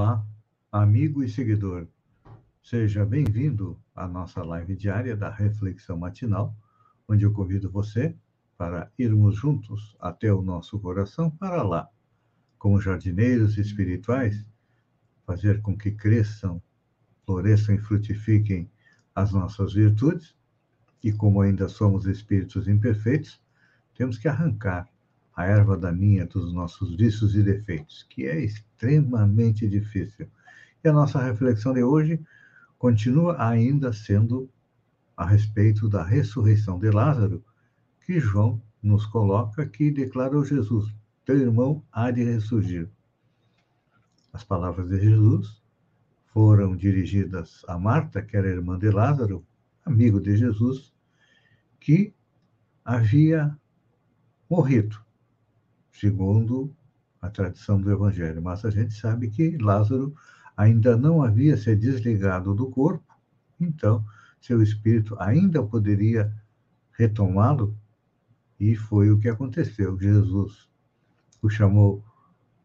Olá, amigo e seguidor. Seja bem-vindo à nossa live diária da Reflexão Matinal, onde eu convido você para irmos juntos até o nosso coração para lá, como jardineiros espirituais, fazer com que cresçam, floresçam e frutifiquem as nossas virtudes, e como ainda somos espíritos imperfeitos, temos que arrancar a erva daninha dos nossos vícios e defeitos, que é extremamente difícil. E a nossa reflexão de hoje continua ainda sendo a respeito da ressurreição de Lázaro, que João nos coloca que declarou Jesus: Teu irmão há de ressurgir. As palavras de Jesus foram dirigidas a Marta, que era irmã de Lázaro, amigo de Jesus, que havia morrido segundo a tradição do Evangelho. Mas a gente sabe que Lázaro ainda não havia se desligado do corpo, então seu espírito ainda poderia retomá-lo, e foi o que aconteceu. Jesus o chamou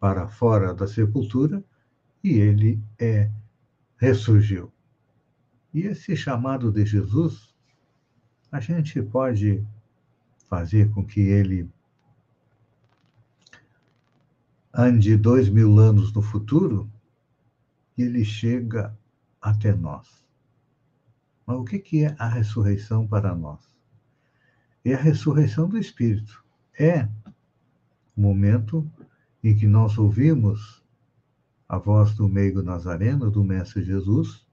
para fora da sepultura e ele é ressurgiu. E esse chamado de Jesus, a gente pode fazer com que ele ande dois mil anos no futuro, ele chega até nós. Mas o que é a ressurreição para nós? É a ressurreição do Espírito. É o momento em que nós ouvimos a voz do meigo nazareno, do Mestre Jesus,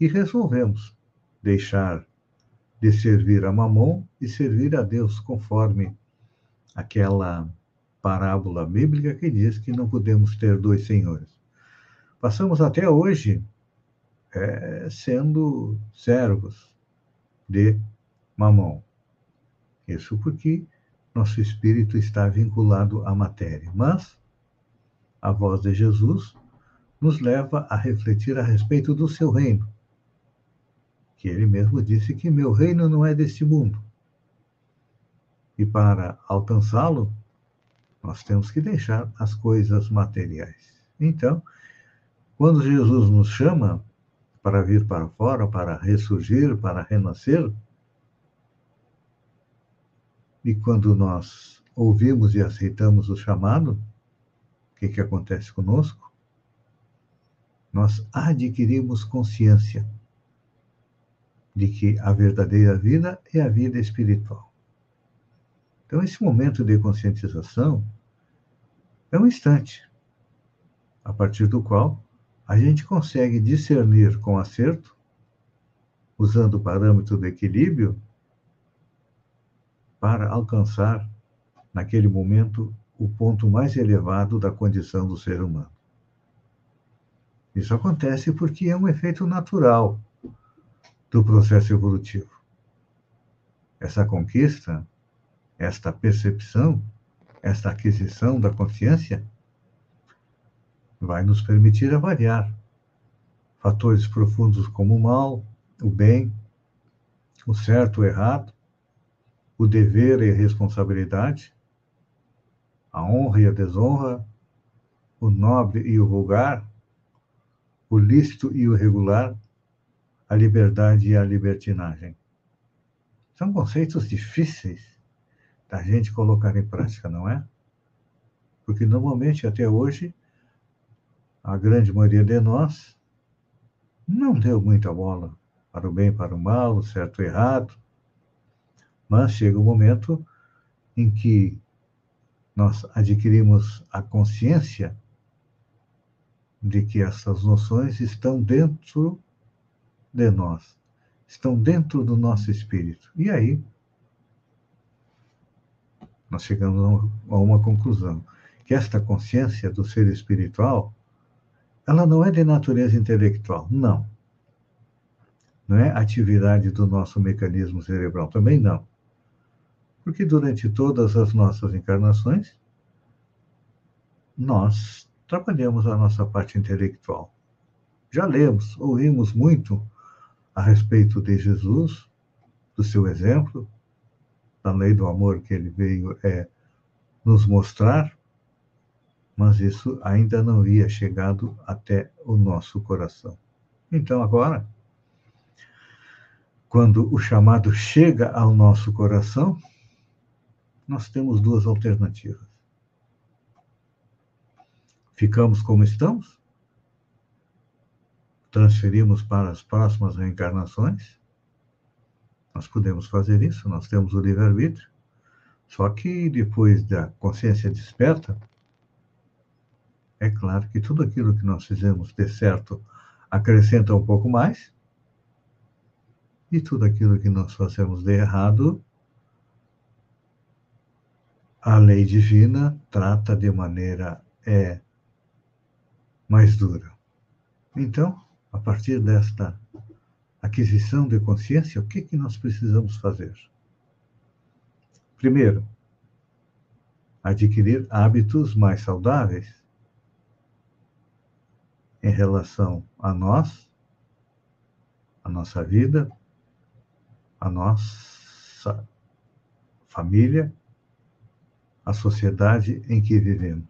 e resolvemos deixar de servir a Mamon e servir a Deus, conforme aquela parábola bíblica que diz que não podemos ter dois senhores. Passamos até hoje é, sendo servos de Mamon. Isso porque nosso espírito está vinculado à matéria. Mas a voz de Jesus nos leva a refletir a respeito do seu reino. Que ele mesmo disse que meu reino não é deste mundo. E para alcançá-lo, nós temos que deixar as coisas materiais. Então, quando Jesus nos chama para vir para fora, para ressurgir, para renascer, e quando nós ouvimos e aceitamos o chamado, o que, que acontece conosco? Nós adquirimos consciência de que a verdadeira vida é a vida espiritual. Então, esse momento de conscientização é um instante, a partir do qual a gente consegue discernir com acerto, usando o parâmetro do equilíbrio, para alcançar, naquele momento, o ponto mais elevado da condição do ser humano. Isso acontece porque é um efeito natural do processo evolutivo. Essa conquista esta percepção, esta aquisição da consciência, vai nos permitir avaliar fatores profundos como o mal, o bem, o certo, o errado, o dever e a responsabilidade, a honra e a desonra, o nobre e o vulgar, o lícito e o regular, a liberdade e a libertinagem. São conceitos difíceis da gente colocar em prática, não é? Porque normalmente, até hoje, a grande maioria de nós não deu muita bola para o bem para o mal, o certo e errado. Mas chega o um momento em que nós adquirimos a consciência de que essas noções estão dentro de nós, estão dentro do nosso espírito. E aí nós chegamos a uma conclusão, que esta consciência do ser espiritual, ela não é de natureza intelectual, não. Não é atividade do nosso mecanismo cerebral, também não. Porque durante todas as nossas encarnações, nós trabalhamos a nossa parte intelectual. Já lemos, ouvimos muito a respeito de Jesus, do seu exemplo, da lei do amor que ele veio é, nos mostrar, mas isso ainda não havia chegado até o nosso coração. Então, agora, quando o chamado chega ao nosso coração, nós temos duas alternativas. Ficamos como estamos? Transferimos para as próximas reencarnações? Nós podemos fazer isso, nós temos o livre-arbítrio. Só que depois da consciência desperta, é claro que tudo aquilo que nós fizemos de certo acrescenta um pouco mais, e tudo aquilo que nós fazemos de errado, a lei divina trata de maneira é, mais dura. Então, a partir desta aquisição de consciência, o que, que nós precisamos fazer? Primeiro, adquirir hábitos mais saudáveis em relação a nós, a nossa vida, a nossa família, a sociedade em que vivemos.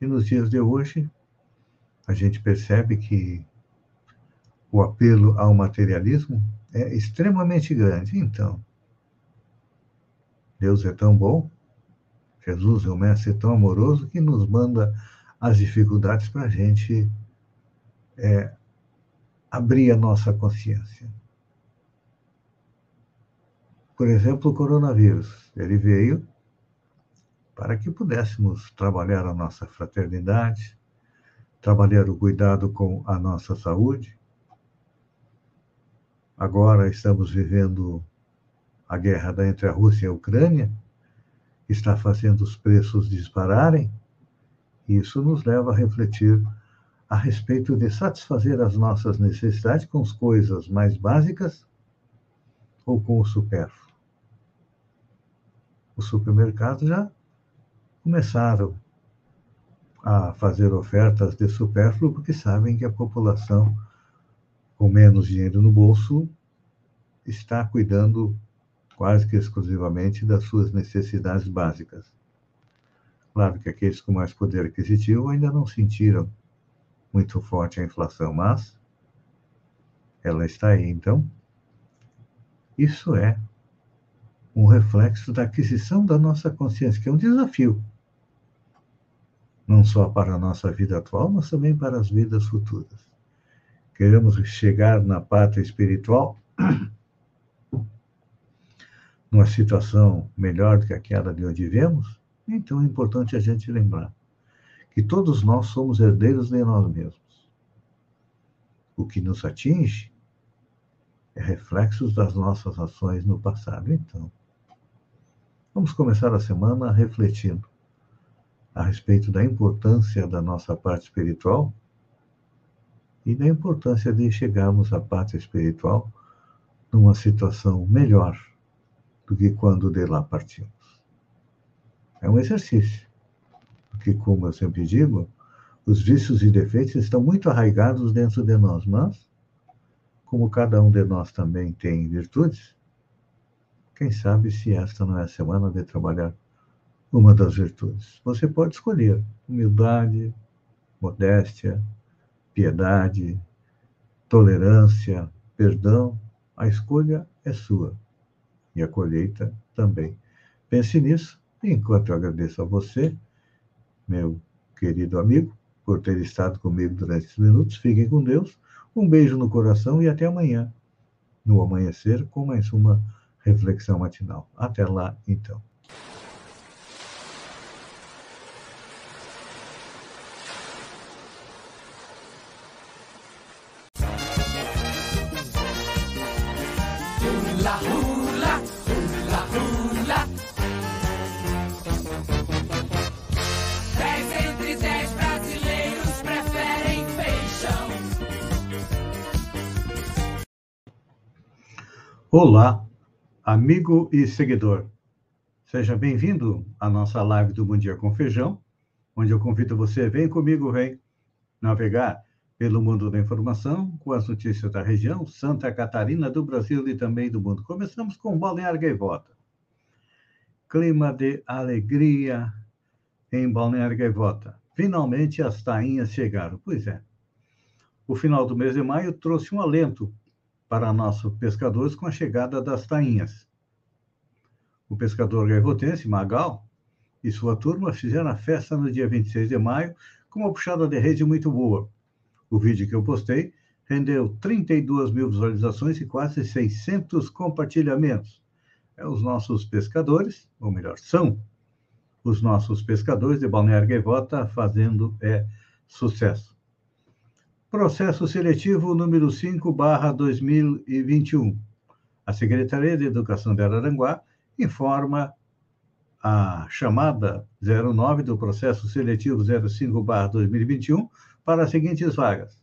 E nos dias de hoje, a gente percebe que o apelo ao materialismo é extremamente grande. Então, Deus é tão bom, Jesus é o Mestre tão amoroso que nos manda as dificuldades para a gente é, abrir a nossa consciência. Por exemplo, o coronavírus. Ele veio para que pudéssemos trabalhar a nossa fraternidade, trabalhar o cuidado com a nossa saúde, Agora estamos vivendo a guerra entre a Rússia e a Ucrânia, que está fazendo os preços dispararem. Isso nos leva a refletir a respeito de satisfazer as nossas necessidades com as coisas mais básicas ou com o supérfluo. Os supermercados já começaram a fazer ofertas de supérfluo porque sabem que a população com menos dinheiro no bolso, está cuidando quase que exclusivamente das suas necessidades básicas. Claro que aqueles com mais poder aquisitivo ainda não sentiram muito forte a inflação, mas ela está aí. Então, isso é um reflexo da aquisição da nossa consciência, que é um desafio, não só para a nossa vida atual, mas também para as vidas futuras queremos chegar na pátria espiritual numa situação melhor do que aquela de onde vivemos, então é importante a gente lembrar que todos nós somos herdeiros de nós mesmos. O que nos atinge é reflexos das nossas ações no passado. Então, vamos começar a semana refletindo a respeito da importância da nossa parte espiritual e da importância de chegarmos à pátria espiritual numa situação melhor do que quando de lá partimos. É um exercício, porque, como eu sempre digo, os vícios e defeitos estão muito arraigados dentro de nós, mas, como cada um de nós também tem virtudes, quem sabe se esta não é a semana de trabalhar uma das virtudes. Você pode escolher humildade, modéstia, piedade, tolerância, perdão, a escolha é sua e a colheita também. Pense nisso, enquanto eu agradeço a você, meu querido amigo, por ter estado comigo durante esses minutos. Fiquem com Deus. Um beijo no coração e até amanhã, no amanhecer, com mais uma reflexão matinal. Até lá, então. Olá, amigo e seguidor. Seja bem-vindo à nossa live do Bom Dia com Feijão, onde eu convido você, vem comigo, vem navegar pelo mundo da informação com as notícias da região, Santa Catarina, do Brasil e também do mundo. Começamos com Balneário Gaivota. Clima de alegria em Balneário Gaivota. Finalmente as tainhas chegaram. Pois é. O final do mês de maio trouxe um alento para nossos pescadores com a chegada das tainhas. O pescador gaivotense, Magal, e sua turma fizeram a festa no dia 26 de maio com uma puxada de rede muito boa. O vídeo que eu postei rendeu 32 mil visualizações e quase 600 compartilhamentos. É os nossos pescadores, ou melhor, são os nossos pescadores de Balneário Gaivota fazendo é, sucesso. Processo seletivo número 5, barra 2021. A Secretaria de Educação de Araranguá informa a chamada 09 do processo seletivo 05, barra 2021 para as seguintes vagas.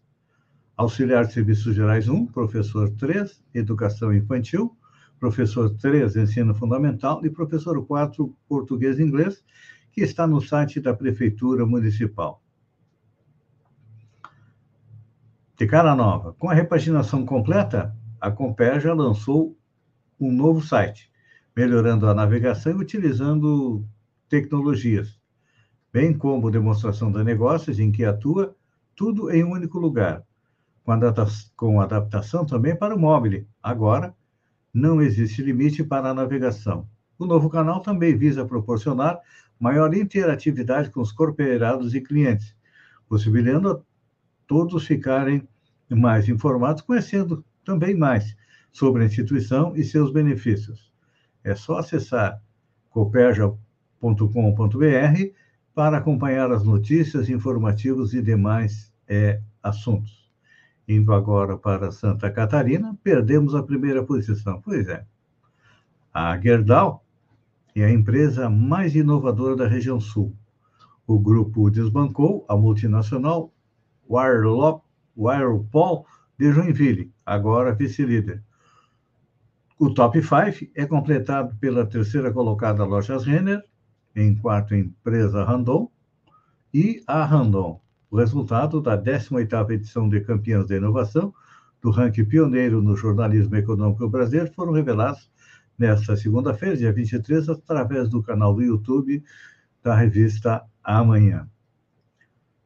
Auxiliar de Serviços Gerais 1, professor 3, Educação Infantil, professor 3, Ensino Fundamental e professor 4, Português e Inglês, que está no site da Prefeitura Municipal. De cara nova, com a repaginação completa, a Compé já lançou um novo site, melhorando a navegação e utilizando tecnologias, bem como demonstração de negócios em que atua, tudo em um único lugar, com, com adaptação também para o móvel. Agora, não existe limite para a navegação. O novo canal também visa proporcionar maior interatividade com os cooperados e clientes, possibilitando todos ficarem mais informados, conhecendo também mais sobre a instituição e seus benefícios. É só acessar coperja.com.br para acompanhar as notícias, informativos e demais é, assuntos. Indo agora para Santa Catarina, perdemos a primeira posição. Pois é. A Gerdau é a empresa mais inovadora da região sul. O grupo desbancou a multinacional Whirlpool de Joinville, agora vice-líder. O top 5 é completado pela terceira colocada Lojas Renner, em quarto empresa Randon, e a Randon. O resultado da 18ª edição de Campeãs da Inovação, do ranking pioneiro no jornalismo econômico brasileiro, foram revelados nesta segunda-feira, dia 23, através do canal do YouTube da revista Amanhã.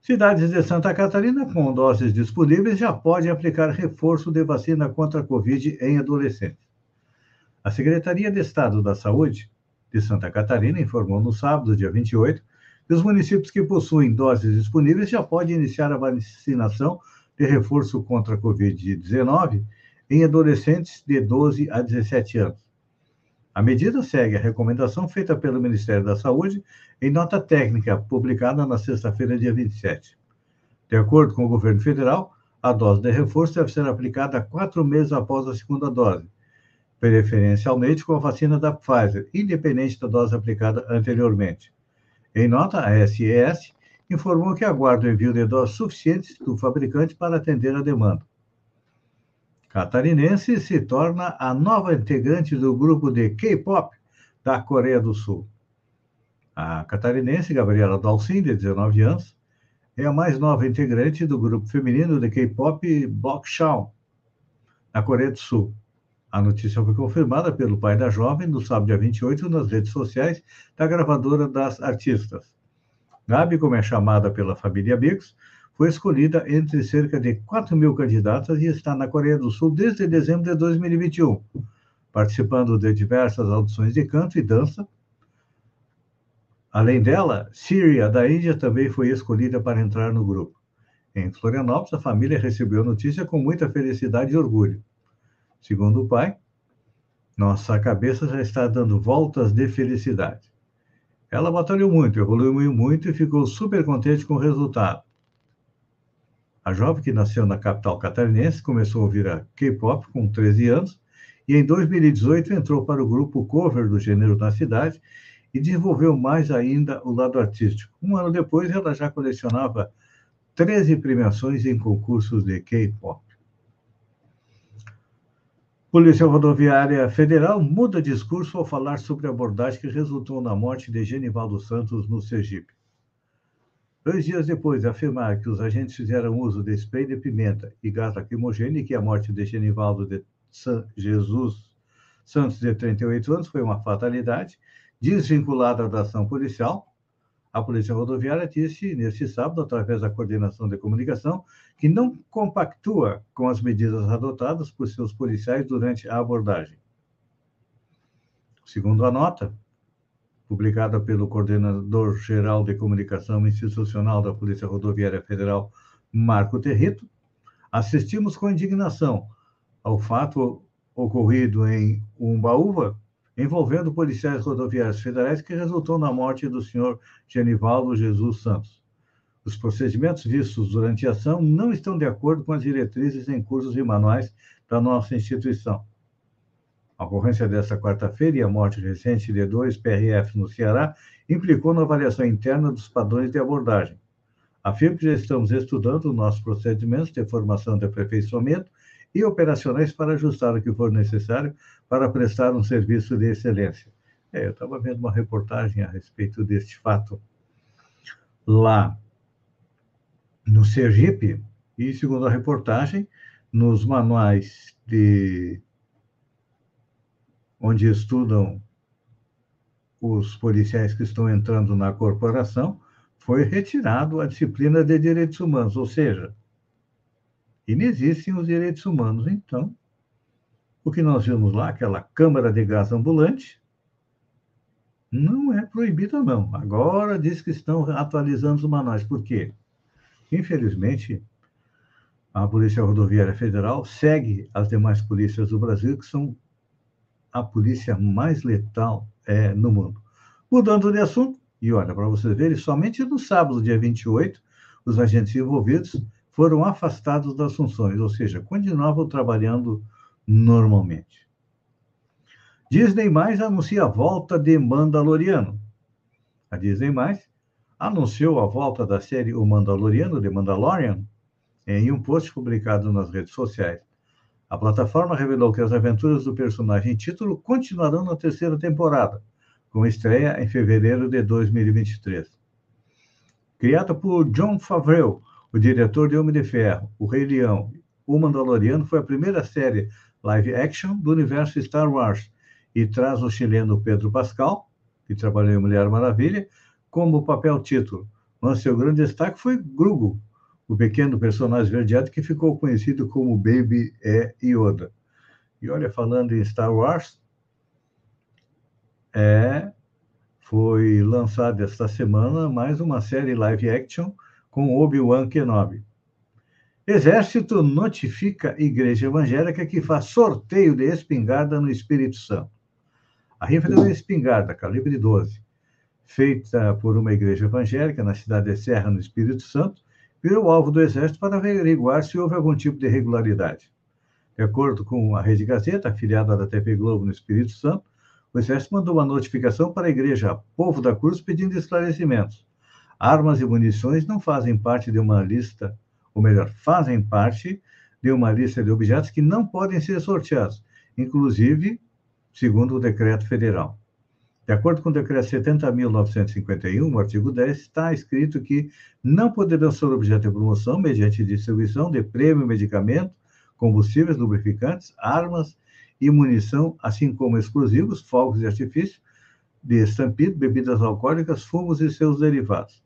Cidades de Santa Catarina com doses disponíveis já podem aplicar reforço de vacina contra a Covid em adolescentes. A Secretaria de Estado da Saúde de Santa Catarina informou no sábado, dia 28, que os municípios que possuem doses disponíveis já podem iniciar a vacinação de reforço contra a Covid-19 em adolescentes de 12 a 17 anos. A medida segue a recomendação feita pelo Ministério da Saúde em nota técnica publicada na sexta-feira, dia 27. De acordo com o governo federal, a dose de reforço deve ser aplicada quatro meses após a segunda dose, preferencialmente com a vacina da Pfizer, independente da dose aplicada anteriormente. Em nota, a SES informou que aguarda o envio de doses suficientes do fabricante para atender a demanda catarinense se torna a nova integrante do grupo de K-pop da Coreia do Sul. A catarinense Gabriela Dalcin, de 19 anos, é a mais nova integrante do grupo feminino de K-pop Blockshaw, na Coreia do Sul. A notícia foi confirmada pelo pai da jovem no sábado, dia 28, nas redes sociais da gravadora das artistas. Gabi, como é chamada pela família Amigos, foi escolhida entre cerca de 4 mil candidatas e está na Coreia do Sul desde dezembro de 2021, participando de diversas audições de canto e dança. Além dela, Síria, da Índia, também foi escolhida para entrar no grupo. Em Florianópolis, a família recebeu a notícia com muita felicidade e orgulho. Segundo o pai, nossa cabeça já está dando voltas de felicidade. Ela batalhou muito, evoluiu muito e ficou super contente com o resultado. A jovem que nasceu na capital catarinense começou a ouvir a K-pop com 13 anos e em 2018 entrou para o grupo cover do gênero na cidade e desenvolveu mais ainda o lado artístico. Um ano depois, ela já colecionava 13 premiações em concursos de K-pop. Polícia Rodoviária Federal muda discurso ao falar sobre a abordagem que resultou na morte de Genivaldo Santos no Sergipe. Dois dias depois de afirmar que os agentes fizeram uso de spray de pimenta e gás lacrimogêneo e que a morte de Genivaldo de San Jesus Santos, de 38 anos, foi uma fatalidade, desvinculada da ação policial, a Polícia Rodoviária disse neste sábado, através da Coordenação de Comunicação, que não compactua com as medidas adotadas por seus policiais durante a abordagem. Segundo a nota, publicada pelo Coordenador-Geral de Comunicação Institucional da Polícia Rodoviária Federal, Marco Territo, assistimos com indignação ao fato ocorrido em Umbaúva, envolvendo policiais rodoviários federais que resultou na morte do senhor Genivaldo Jesus Santos. Os procedimentos vistos durante a ação não estão de acordo com as diretrizes em cursos e manuais da nossa instituição. A ocorrência desta quarta-feira e a morte recente de dois PRF no Ceará implicou na avaliação interna dos padrões de abordagem. Afirmo que já estamos estudando nossos procedimentos de formação de aperfeiçoamento e operacionais para ajustar o que for necessário para prestar um serviço de excelência. É, eu estava vendo uma reportagem a respeito deste fato lá no Sergipe, e segundo a reportagem, nos manuais de onde estudam os policiais que estão entrando na corporação, foi retirado a disciplina de direitos humanos, ou seja, inexistem os direitos humanos. Então, o que nós vimos lá, aquela câmara de gás ambulante, não é proibida, não. Agora diz que estão atualizando os manuais. Por quê? Infelizmente, a Polícia Rodoviária Federal segue as demais polícias do Brasil, que são a polícia mais letal é, no mundo. Mudando de assunto, e olha, para vocês verem, somente no sábado, dia 28, os agentes envolvidos foram afastados das funções, ou seja, continuavam trabalhando normalmente. Disney Mais anuncia a volta de Mandaloriano. A Disney Mais anunciou a volta da série O Mandaloriano, de Mandalorian, em um post publicado nas redes sociais. A plataforma revelou que as aventuras do personagem título continuarão na terceira temporada, com estreia em fevereiro de 2023. Criada por John Favreau, o diretor de Homem de Ferro, O Rei Leão, O Mandaloriano foi a primeira série live action do universo Star Wars e traz o chileno Pedro Pascal, que trabalhou em Mulher Maravilha, como papel título. Mas seu grande destaque foi Grugo, o pequeno personagem verdeado que ficou conhecido como Baby é Yoda. E olha, falando em Star Wars, é, foi lançada esta semana mais uma série live action com Obi-Wan Kenobi. Exército notifica Igreja Evangélica que faz sorteio de espingarda no Espírito Santo. A rifa uma espingarda, calibre 12, feita por uma igreja evangélica na cidade de Serra, no Espírito Santo, virou alvo do Exército para averiguar se houve algum tipo de irregularidade. De acordo com a Rede Gazeta, afiliada da TV Globo no Espírito Santo, o Exército mandou uma notificação para a igreja Povo da Cruz pedindo esclarecimentos. Armas e munições não fazem parte de uma lista, ou melhor, fazem parte de uma lista de objetos que não podem ser sorteados, inclusive segundo o decreto federal. De acordo com o decreto 70.951, o artigo 10, está escrito que não poderão ser objeto de promoção mediante distribuição de prêmio, medicamento, combustíveis, lubrificantes, armas e munição, assim como explosivos, fogos de artifício, de estampido, bebidas alcoólicas, fumos e seus derivados.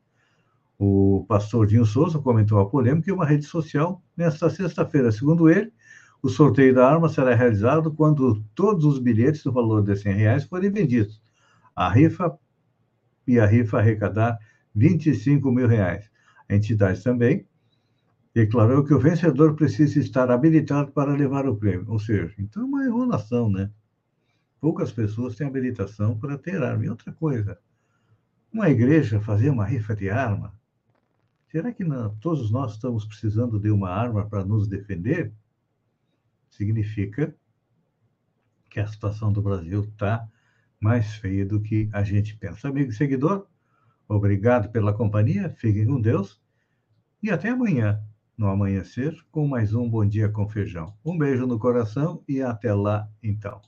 O pastor Dinho Souza comentou a polêmica em uma rede social nesta sexta-feira. Segundo ele, o sorteio da arma será realizado quando todos os bilhetes do valor de 100 reais forem vendidos. A rifa e a rifa arrecadar 25 mil reais. A entidade também declarou que o vencedor precisa estar habilitado para levar o prêmio. Ou seja, então é uma enrolação, né? Poucas pessoas têm habilitação para ter arma. E outra coisa, uma igreja fazer uma rifa de arma Será que não, todos nós estamos precisando de uma arma para nos defender? Significa que a situação do Brasil está mais feia do que a gente pensa. Amigo e seguidor, obrigado pela companhia, fiquem com Deus e até amanhã, no amanhecer com mais um Bom Dia com Feijão. Um beijo no coração e até lá, então.